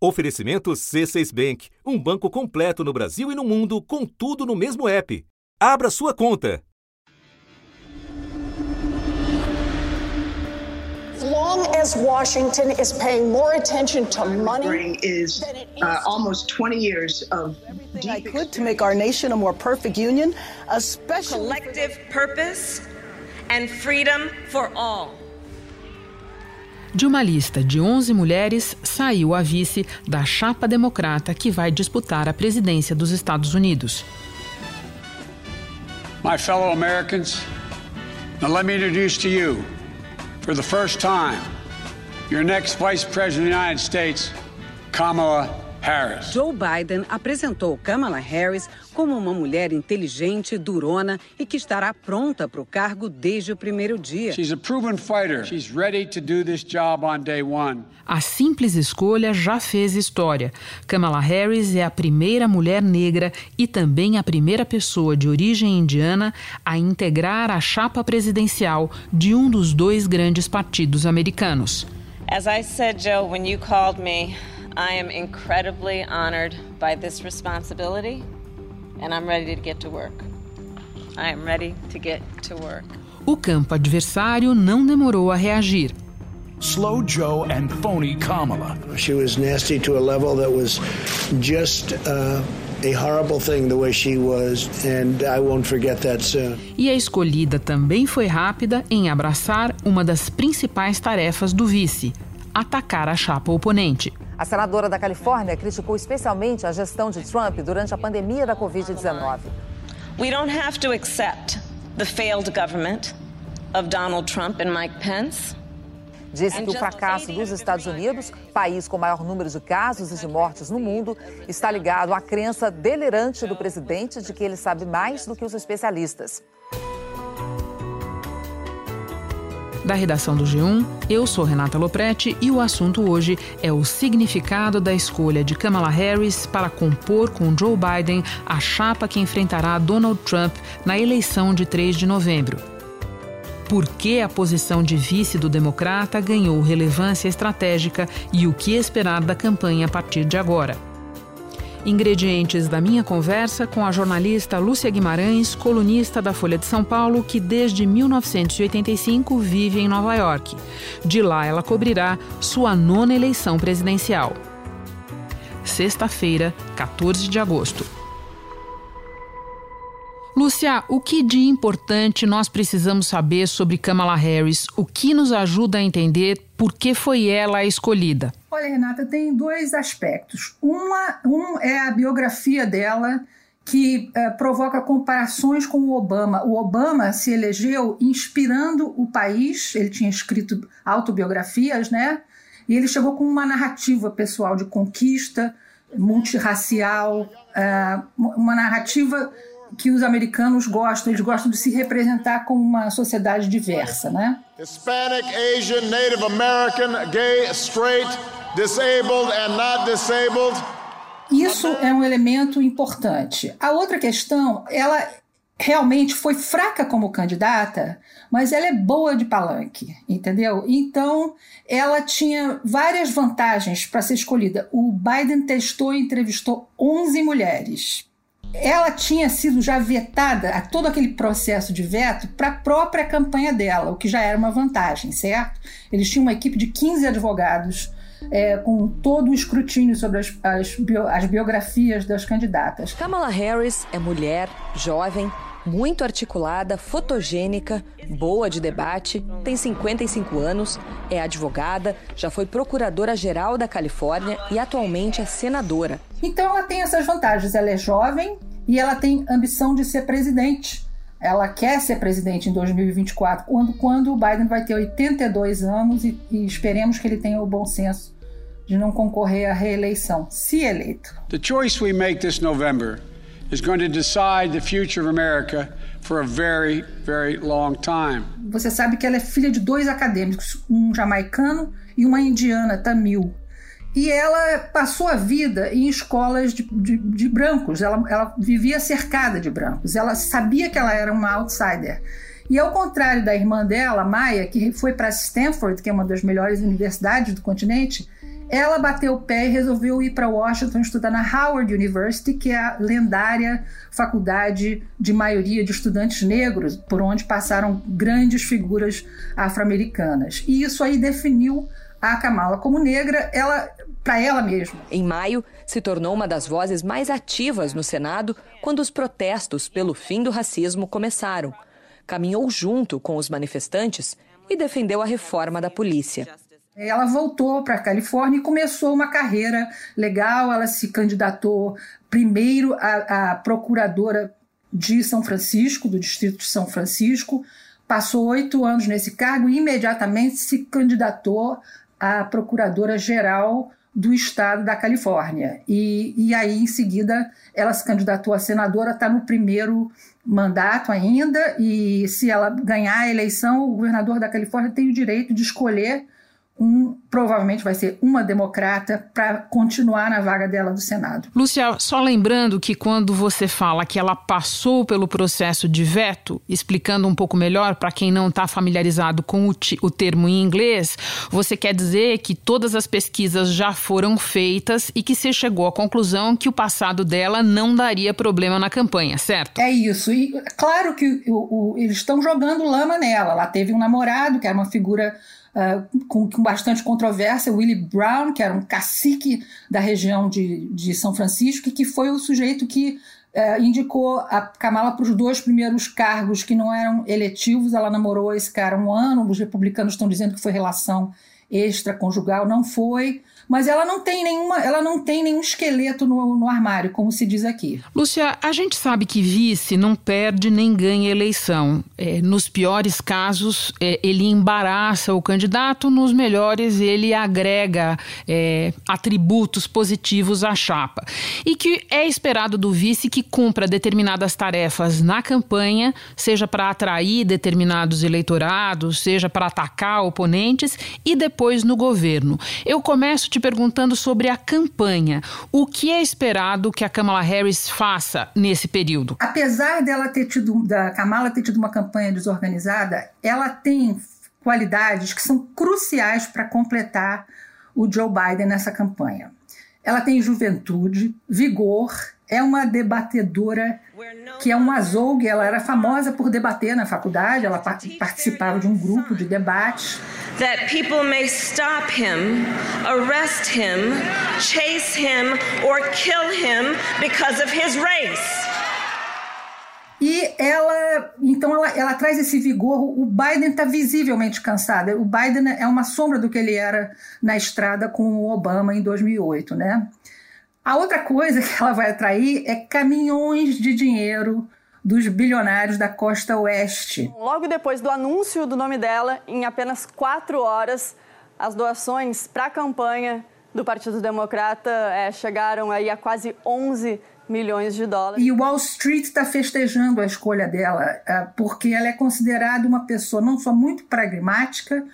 Oferecimento C6 Bank, um banco completo no Brasil e no mundo, com tudo no mesmo app. Abra sua conta. As long as Washington is paying more attention to money is uh, almost 20 years of deep I could to make our nation a more perfect union, especially collective purpose and freedom for all. De uma lista de 11 mulheres, saiu a vice da chapa democrata que vai disputar a presidência dos Estados Unidos. My fellow Americans, now let me introduce to you, for the first time, your next Vice President of the United States, Kamala Harris. Joe Biden apresentou Kamala Harris como uma mulher inteligente, durona e que estará pronta para o cargo desde o primeiro dia. She's a proven fighter. She's ready to do this job on day one. A simples escolha já fez história. Kamala Harris é a primeira mulher negra e também a primeira pessoa de origem indiana a integrar a chapa presidencial de um dos dois grandes partidos americanos. As I said, Joe, when you called me I am incredibly honored by this responsibility, and I'm ready to get to work. I am ready to get to work. O campo adversário não demorou a reagir. Slow Joe and phony Kamala. She was nasty to a level that was just uh, a horrible thing the way she was, and I won't forget that soon. E a escolhida também foi rápida em abraçar uma das principais tarefas do vice: atacar a chapa oponente. A senadora da Califórnia criticou especialmente a gestão de Trump durante a pandemia da Covid-19. We don't have to accept the failed government of Donald Trump and Mike Pence. Disse que o fracasso dos Estados Unidos, país com maior número de casos e de mortes no mundo, está ligado à crença delirante do presidente de que ele sabe mais do que os especialistas. Da redação do G1, eu sou Renata Loprete e o assunto hoje é o significado da escolha de Kamala Harris para compor com Joe Biden a chapa que enfrentará Donald Trump na eleição de 3 de novembro. Por que a posição de vice do democrata ganhou relevância estratégica e o que esperar da campanha a partir de agora? Ingredientes da minha conversa com a jornalista Lúcia Guimarães, colunista da Folha de São Paulo, que desde 1985 vive em Nova York. De lá ela cobrirá sua nona eleição presidencial. Sexta-feira, 14 de agosto. Lúcia, o que de importante nós precisamos saber sobre Kamala Harris? O que nos ajuda a entender por que foi ela a escolhida? Olha, Renata, tem dois aspectos. Uma, um é a biografia dela, que é, provoca comparações com o Obama. O Obama se elegeu inspirando o país, ele tinha escrito autobiografias, né? E ele chegou com uma narrativa pessoal de conquista, multirracial, é, uma narrativa que os americanos gostam, eles gostam de se representar como uma sociedade diversa, né? Hispanic, Asian, Native American, gay, straight, disabled and not disabled. Isso é um elemento importante. A outra questão, ela realmente foi fraca como candidata, mas ela é boa de palanque, entendeu? Então, ela tinha várias vantagens para ser escolhida. O Biden testou e entrevistou 11 mulheres ela tinha sido já vetada a todo aquele processo de veto para a própria campanha dela, o que já era uma vantagem, certo? Eles tinham uma equipe de 15 advogados é, com todo o escrutínio sobre as, as, bio, as biografias das candidatas. Kamala Harris é mulher, jovem, muito articulada, fotogênica, boa de debate, tem 55 anos, é advogada, já foi procuradora-geral da Califórnia e atualmente é senadora. Então ela tem essas vantagens. Ela é jovem e ela tem ambição de ser presidente. Ela quer ser presidente em 2024, quando, quando o Biden vai ter 82 anos e, e esperemos que ele tenha o bom senso de não concorrer à reeleição, se eleito. The choice we make this November is going to decide the future of America for a very, very long time. Você sabe que ela é filha de dois acadêmicos, um jamaicano e uma indiana tamil. E ela passou a vida em escolas de, de, de brancos. Ela, ela vivia cercada de brancos. Ela sabia que ela era uma outsider. E ao contrário da irmã dela, Maya, que foi para Stanford, que é uma das melhores universidades do continente, ela bateu o pé e resolveu ir para Washington estudar na Howard University, que é a lendária faculdade de maioria de estudantes negros, por onde passaram grandes figuras afro-americanas. E isso aí definiu a Kamala como negra, ela para ela mesma. Em maio, se tornou uma das vozes mais ativas no Senado quando os protestos pelo fim do racismo começaram. Caminhou junto com os manifestantes e defendeu a reforma da polícia. Ela voltou para a Califórnia e começou uma carreira legal. Ela se candidatou primeiro a procuradora de São Francisco, do Distrito de São Francisco, passou oito anos nesse cargo e imediatamente se candidatou a procuradora-geral do estado da Califórnia. E, e aí, em seguida, ela se candidatou a senadora, está no primeiro mandato ainda, e se ela ganhar a eleição, o governador da Califórnia tem o direito de escolher um, provavelmente vai ser uma democrata para continuar na vaga dela do Senado. Lúcia, só lembrando que quando você fala que ela passou pelo processo de veto, explicando um pouco melhor para quem não está familiarizado com o, o termo em inglês, você quer dizer que todas as pesquisas já foram feitas e que você chegou à conclusão que o passado dela não daria problema na campanha, certo? É isso. E claro que o, o, eles estão jogando lama nela. Ela teve um namorado que era uma figura uh, com, com, bastante controvérsia, Willie Brown, que era um cacique da região de, de São Francisco, e que foi o sujeito que uh, indicou a Kamala para os dois primeiros cargos que não eram eletivos. Ela namorou esse cara um ano, os republicanos estão dizendo que foi relação extraconjugal, não foi mas ela não tem nenhuma, ela não tem nenhum esqueleto no, no armário, como se diz aqui. Lúcia, a gente sabe que vice não perde nem ganha eleição. É, nos piores casos, é, ele embaraça o candidato, nos melhores, ele agrega é, atributos positivos à chapa. E que é esperado do vice que cumpra determinadas tarefas na campanha, seja para atrair determinados eleitorados, seja para atacar oponentes e depois no governo. Eu começo te te perguntando sobre a campanha. O que é esperado que a Kamala Harris faça nesse período? Apesar dela ter tido, da Kamala ter tido uma campanha desorganizada, ela tem qualidades que são cruciais para completar o Joe Biden nessa campanha. Ela tem juventude, vigor, é uma debatedora que é um azougue. Ela era famosa por debater na faculdade, ela participava de um grupo de debates. That people may stop him, arrest him, chase him or kill him because of his race. E ela, então ela, ela traz esse vigor. O Biden está visivelmente cansado. O Biden é uma sombra do que ele era na estrada com o Obama em 2008, né? A outra coisa que ela vai atrair é caminhões de dinheiro dos bilionários da costa oeste. Logo depois do anúncio do nome dela, em apenas quatro horas, as doações para a campanha do Partido Democrata é, chegaram aí a quase 11 milhões de dólares. E o Wall Street está festejando a escolha dela, é, porque ela é considerada uma pessoa não só muito pragmática,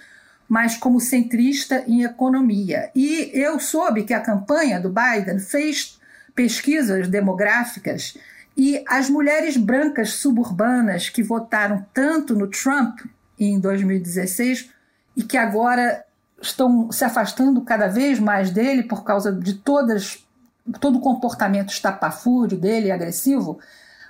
mas como centrista em economia. E eu soube que a campanha do Biden fez pesquisas demográficas e as mulheres brancas suburbanas que votaram tanto no Trump em 2016 e que agora estão se afastando cada vez mais dele por causa de todas todo o comportamento estapafúrdio dele, agressivo,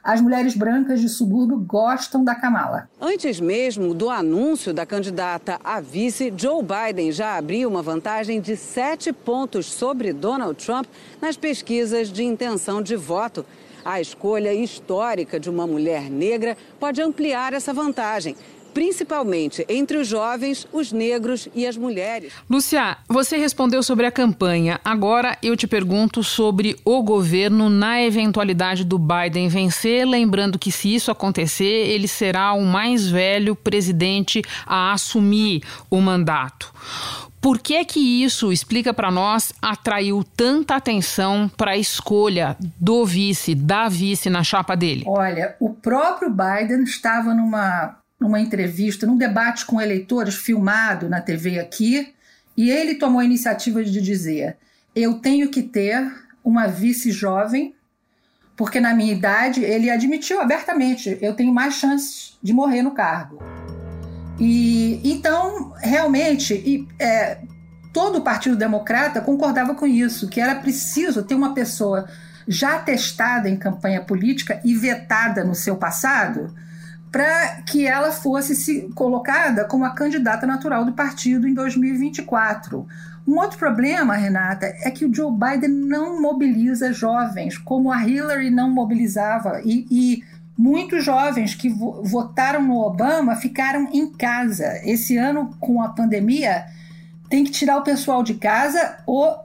as mulheres brancas de subúrbio gostam da Kamala. Antes mesmo do anúncio da candidata a vice, Joe Biden já abriu uma vantagem de sete pontos sobre Donald Trump nas pesquisas de intenção de voto. A escolha histórica de uma mulher negra pode ampliar essa vantagem principalmente entre os jovens, os negros e as mulheres. Lúcia, você respondeu sobre a campanha. Agora eu te pergunto sobre o governo na eventualidade do Biden vencer, lembrando que se isso acontecer, ele será o mais velho presidente a assumir o mandato. Por que que isso, explica para nós, atraiu tanta atenção para a escolha do vice, da vice na chapa dele? Olha, o próprio Biden estava numa numa entrevista, num debate com eleitores filmado na TV aqui, e ele tomou a iniciativa de dizer: eu tenho que ter uma vice jovem, porque na minha idade ele admitiu abertamente: eu tenho mais chances de morrer no cargo. E então, realmente, e, é, todo o Partido Democrata concordava com isso, que era preciso ter uma pessoa já testada em campanha política e vetada no seu passado para que ela fosse se colocada como a candidata natural do partido em 2024. Um outro problema, Renata, é que o Joe Biden não mobiliza jovens, como a Hillary não mobilizava. E, e muitos jovens que vo votaram no Obama ficaram em casa. Esse ano, com a pandemia, tem que tirar o pessoal de casa ou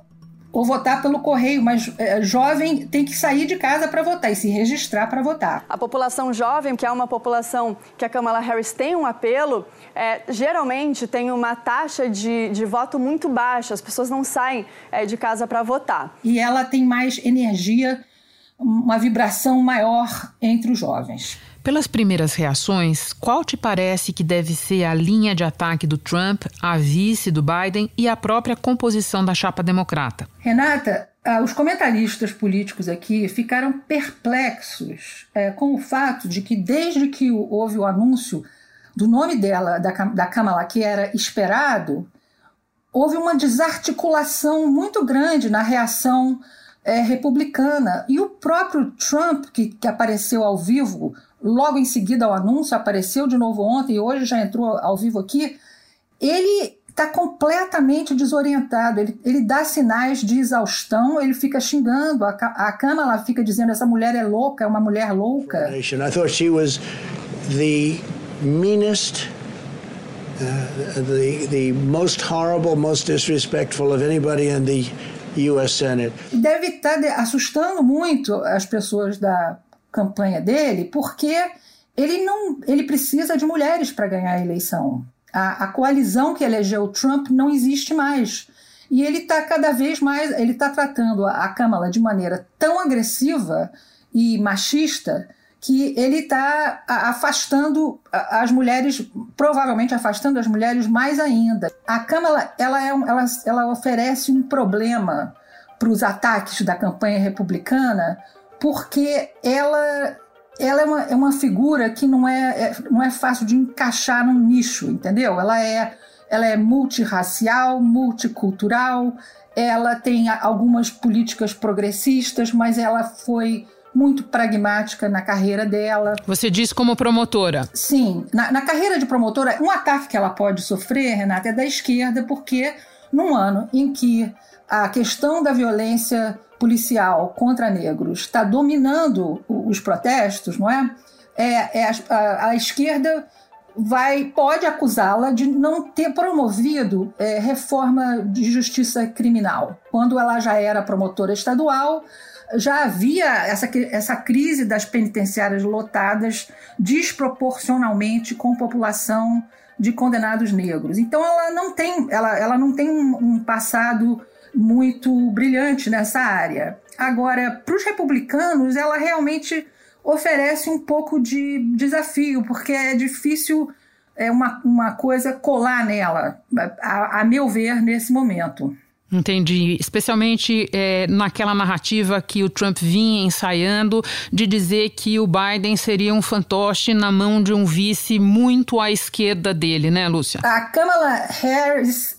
ou votar pelo correio, mas é, jovem tem que sair de casa para votar e se registrar para votar. A população jovem, que é uma população que a Kamala Harris tem um apelo, é, geralmente tem uma taxa de, de voto muito baixa, as pessoas não saem é, de casa para votar. E ela tem mais energia, uma vibração maior entre os jovens. Pelas primeiras reações, qual te parece que deve ser a linha de ataque do Trump, a vice do Biden e a própria composição da chapa democrata? Renata, ah, os comentaristas políticos aqui ficaram perplexos é, com o fato de que, desde que houve o anúncio do nome dela, da, da Kamala, que era esperado, houve uma desarticulação muito grande na reação é, republicana. E o próprio Trump, que, que apareceu ao vivo logo em seguida ao anúncio, apareceu de novo ontem e hoje já entrou ao vivo aqui, ele está completamente desorientado. Ele, ele dá sinais de exaustão, ele fica xingando. A, a Câmara fica dizendo: essa mulher é louca, é uma mulher louca. I thought she was the meanest. Uh, the the most horrible, most disrespectful of anybody in the U.S. Senate. Deve estar tá assustando muito as pessoas da campanha dele, porque ele não, ele precisa de mulheres para ganhar a eleição. A, a coalizão que elegeu Trump não existe mais. E ele está cada vez mais, ele está tratando a, Câmara de maneira tão agressiva e machista que ele está afastando as mulheres, provavelmente afastando as mulheres mais ainda. A Câmara ela, é ela, ela oferece um problema para os ataques da campanha republicana, porque ela ela é uma, é uma figura que não é, é, não é fácil de encaixar num nicho, entendeu? Ela é, ela é multirracial, multicultural, ela tem algumas políticas progressistas, mas ela foi muito pragmática na carreira dela. Você diz como promotora? Sim. Na, na carreira de promotora, um ataque que ela pode sofrer, Renata, é da esquerda, porque num ano em que a questão da violência policial contra negros está dominando os protestos, não é? é, é a, a, esquerda vai pode acusá-la de não ter promovido é, reforma de justiça criminal. Quando ela já era promotora estadual, já havia essa, essa crise das penitenciárias lotadas desproporcionalmente com população de condenados negros. Então ela não tem, ela, ela não tem um, um passado muito brilhante nessa área. Agora, para os republicanos, ela realmente oferece um pouco de desafio, porque é difícil é uma, uma coisa colar nela, a, a meu ver, nesse momento. Entendi. Especialmente é, naquela narrativa que o Trump vinha ensaiando de dizer que o Biden seria um fantoche na mão de um vice muito à esquerda dele, né, Lúcia? A Kamala Harris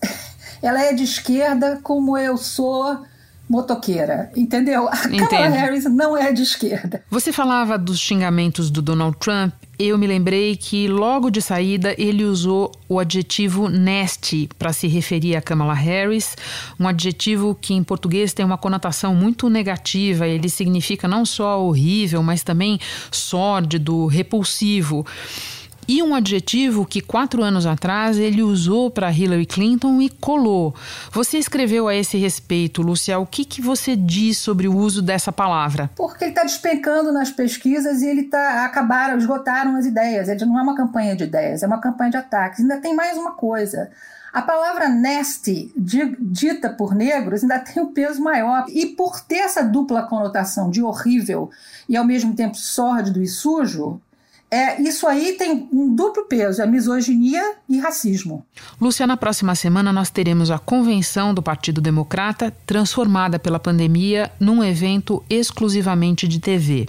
ela é de esquerda como eu sou motoqueira, entendeu? A Kamala Harris não é de esquerda. Você falava dos xingamentos do Donald Trump. Eu me lembrei que logo de saída ele usou o adjetivo nasty para se referir a Kamala Harris, um adjetivo que em português tem uma conotação muito negativa. Ele significa não só horrível, mas também sórdido, repulsivo e um adjetivo que quatro anos atrás ele usou para Hillary Clinton e colou. Você escreveu a esse respeito, Lúcia, o que, que você diz sobre o uso dessa palavra? Porque ele está despencando nas pesquisas e ele tá acabaram, esgotaram as ideias. Ele não é uma campanha de ideias, é uma campanha de ataques. Ainda tem mais uma coisa. A palavra nasty, dita por negros, ainda tem um peso maior. E por ter essa dupla conotação de horrível e ao mesmo tempo sórdido e sujo, é, isso aí tem um duplo peso: é misoginia e racismo. Lúcia, na próxima semana nós teremos a convenção do Partido Democrata, transformada pela pandemia num evento exclusivamente de TV.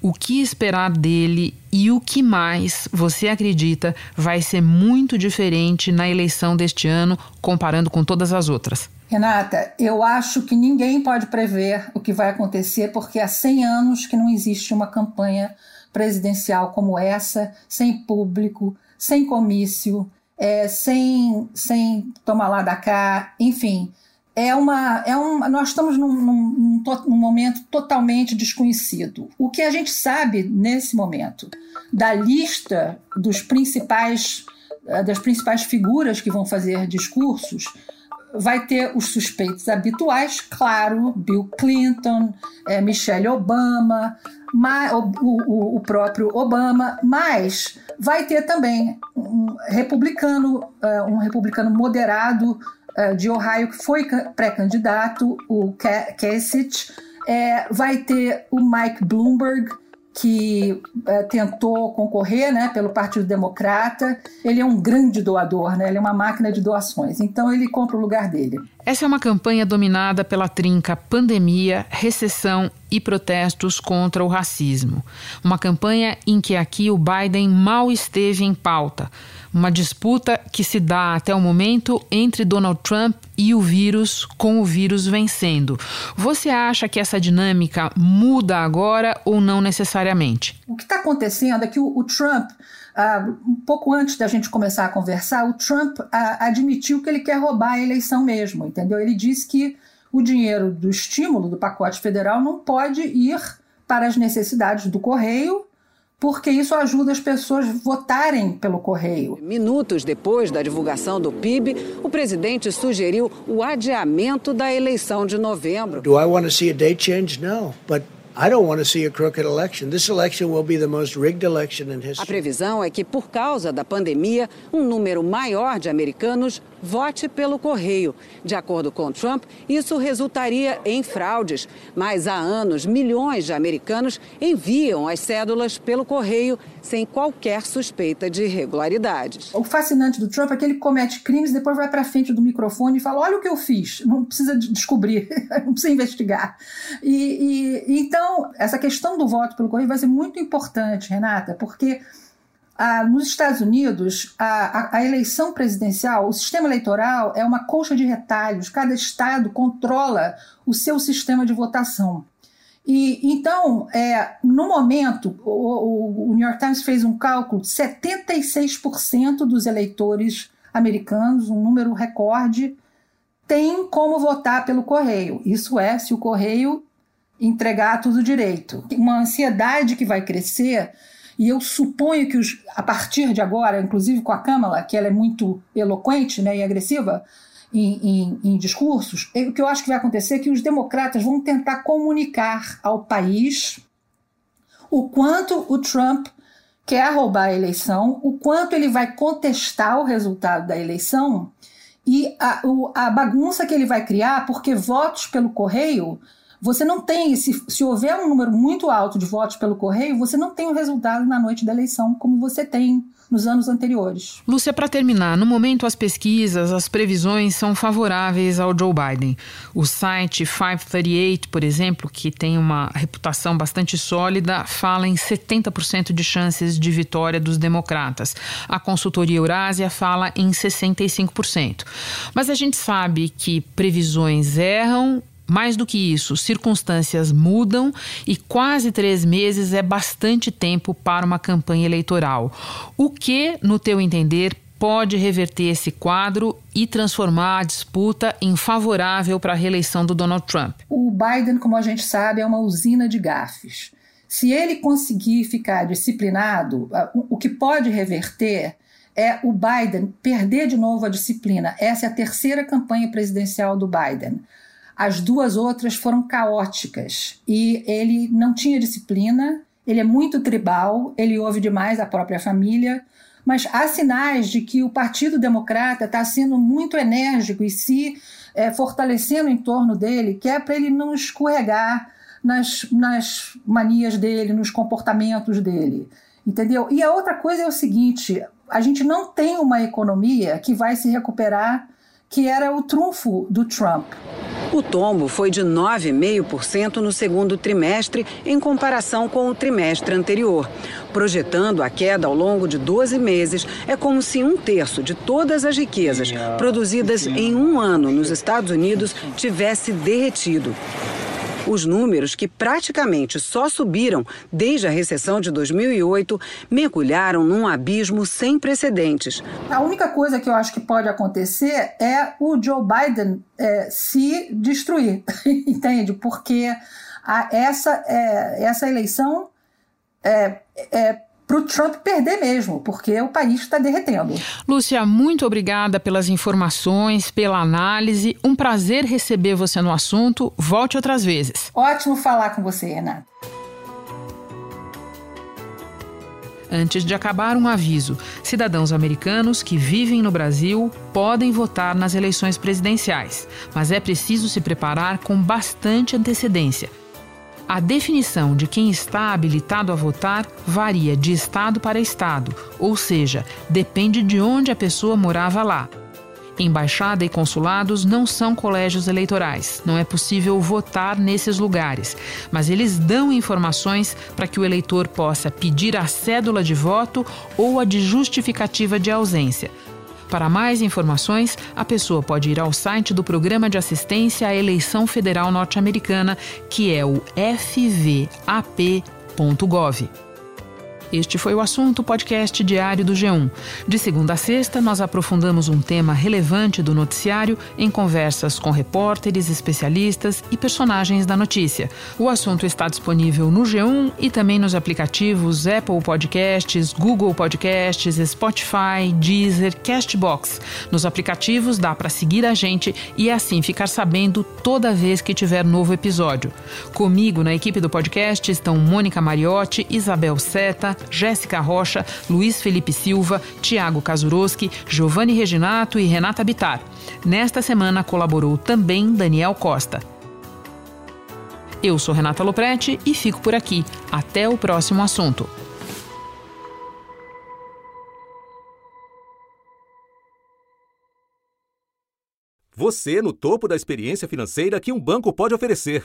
O que esperar dele e o que mais você acredita vai ser muito diferente na eleição deste ano, comparando com todas as outras? Renata, eu acho que ninguém pode prever o que vai acontecer, porque há 100 anos que não existe uma campanha presidencial como essa, sem público, sem comício, é, sem, sem tomar lá da cá, enfim. É uma, é um, nós estamos num, num, num momento totalmente desconhecido. O que a gente sabe nesse momento da lista dos principais das principais figuras que vão fazer discursos vai ter os suspeitos habituais, claro, Bill Clinton, é, Michelle Obama, ma, o, o, o, próprio Obama, mas vai ter também um republicano, uh, um republicano moderado uh, de Ohio que foi pré-candidato, o Kasich, é, vai ter o Mike Bloomberg, que é, tentou concorrer né, pelo Partido Democrata. Ele é um grande doador, né? ele é uma máquina de doações, então ele compra o lugar dele. Essa é uma campanha dominada pela trinca pandemia, recessão e protestos contra o racismo. Uma campanha em que aqui o Biden mal esteve em pauta. Uma disputa que se dá até o momento entre Donald Trump e o vírus, com o vírus vencendo. Você acha que essa dinâmica muda agora ou não necessariamente? O que está acontecendo é que o, o Trump Uh, um pouco antes da gente começar a conversar, o Trump uh, admitiu que ele quer roubar a eleição mesmo, entendeu? Ele disse que o dinheiro do estímulo do pacote federal não pode ir para as necessidades do correio porque isso ajuda as pessoas a votarem pelo correio. Minutos depois da divulgação do PIB, o presidente sugeriu o adiamento da eleição de novembro. Do I want to see a date change? No, but I don't want to see a crooked election. This election will be the most rigged election in history. A previsão é que, por causa da pandemia, um número maior de americanos vote pelo correio. De acordo com Trump, isso resultaria em fraudes. Mas há anos, milhões de americanos enviam as cédulas pelo correio sem qualquer suspeita de irregularidades. O fascinante do Trump é que ele comete crimes, depois vai para frente do microfone e fala: Olha o que eu fiz. Não precisa descobrir, não precisa investigar. E, e então, essa questão do voto pelo correio vai ser muito importante, Renata, porque ah, nos Estados Unidos, a, a, a, eleição presidencial, o sistema eleitoral é uma colcha de retalhos, cada estado controla o seu sistema de votação. E então, é, no momento, o, o New York Times fez um cálculo: 76% dos eleitores americanos, um número recorde, tem como votar pelo correio. Isso é, se o correio entregar tudo direito. Uma ansiedade que vai crescer e eu suponho que os, a partir de agora, inclusive com a Câmara, que ela é muito eloquente né, e agressiva em, em, em discursos, o que eu acho que vai acontecer é que os democratas vão tentar comunicar ao país o quanto o Trump quer roubar a eleição, o quanto ele vai contestar o resultado da eleição e a, a bagunça que ele vai criar, porque votos pelo correio você não tem, se, se houver um número muito alto de votos pelo correio, você não tem o resultado na noite da eleição como você tem nos anos anteriores. Lúcia, para terminar, no momento as pesquisas, as previsões são favoráveis ao Joe Biden. O site 538, por exemplo, que tem uma reputação bastante sólida, fala em 70% de chances de vitória dos democratas. A consultoria Eurásia fala em 65%. Mas a gente sabe que previsões erram mais do que isso, circunstâncias mudam e quase três meses é bastante tempo para uma campanha eleitoral. O que, no teu entender, pode reverter esse quadro e transformar a disputa em favorável para a reeleição do Donald Trump? O Biden, como a gente sabe, é uma usina de gafes. Se ele conseguir ficar disciplinado, o que pode reverter é o Biden perder de novo a disciplina. Essa é a terceira campanha presidencial do Biden. As duas outras foram caóticas e ele não tinha disciplina, ele é muito tribal, ele ouve demais a própria família, mas há sinais de que o Partido Democrata está sendo muito enérgico e se é, fortalecendo em torno dele, que é para ele não escorregar nas, nas manias dele, nos comportamentos dele. entendeu? E a outra coisa é o seguinte: a gente não tem uma economia que vai se recuperar, que era o trunfo do Trump. O tombo foi de 9,5% no segundo trimestre, em comparação com o trimestre anterior. Projetando a queda ao longo de 12 meses, é como se um terço de todas as riquezas produzidas em um ano nos Estados Unidos tivesse derretido. Os números, que praticamente só subiram desde a recessão de 2008, mergulharam num abismo sem precedentes. A única coisa que eu acho que pode acontecer é o Joe Biden é, se destruir, entende? Porque a, essa, é, essa eleição é, é para o Trump perder mesmo, porque o país está derretendo. Lúcia, muito obrigada pelas informações, pela análise. Um prazer receber você no assunto. Volte outras vezes. Ótimo falar com você, Renata. Antes de acabar, um aviso: cidadãos americanos que vivem no Brasil podem votar nas eleições presidenciais, mas é preciso se preparar com bastante antecedência a definição de quem está habilitado a votar varia de estado para estado, ou seja, depende de onde a pessoa morava lá. Embaixada e consulados não são colégios eleitorais, não é possível votar nesses lugares, mas eles dão informações para que o eleitor possa pedir a cédula de voto ou a de justificativa de ausência. Para mais informações, a pessoa pode ir ao site do Programa de Assistência à Eleição Federal Norte-Americana, que é o fvap.gov. Este foi o assunto podcast diário do G1. De segunda a sexta, nós aprofundamos um tema relevante do noticiário em conversas com repórteres, especialistas e personagens da notícia. O assunto está disponível no G1 e também nos aplicativos Apple Podcasts, Google Podcasts, Spotify, Deezer, Castbox. Nos aplicativos dá para seguir a gente e assim ficar sabendo toda vez que tiver novo episódio. Comigo na equipe do podcast estão Mônica Mariotti, Isabel Seta, Jéssica Rocha, Luiz Felipe Silva, Tiago Kazuroski, Giovanni Reginato e Renata Bitar. Nesta semana colaborou também Daniel Costa. Eu sou Renata Loprete e fico por aqui. Até o próximo assunto. Você no topo da experiência financeira que um banco pode oferecer.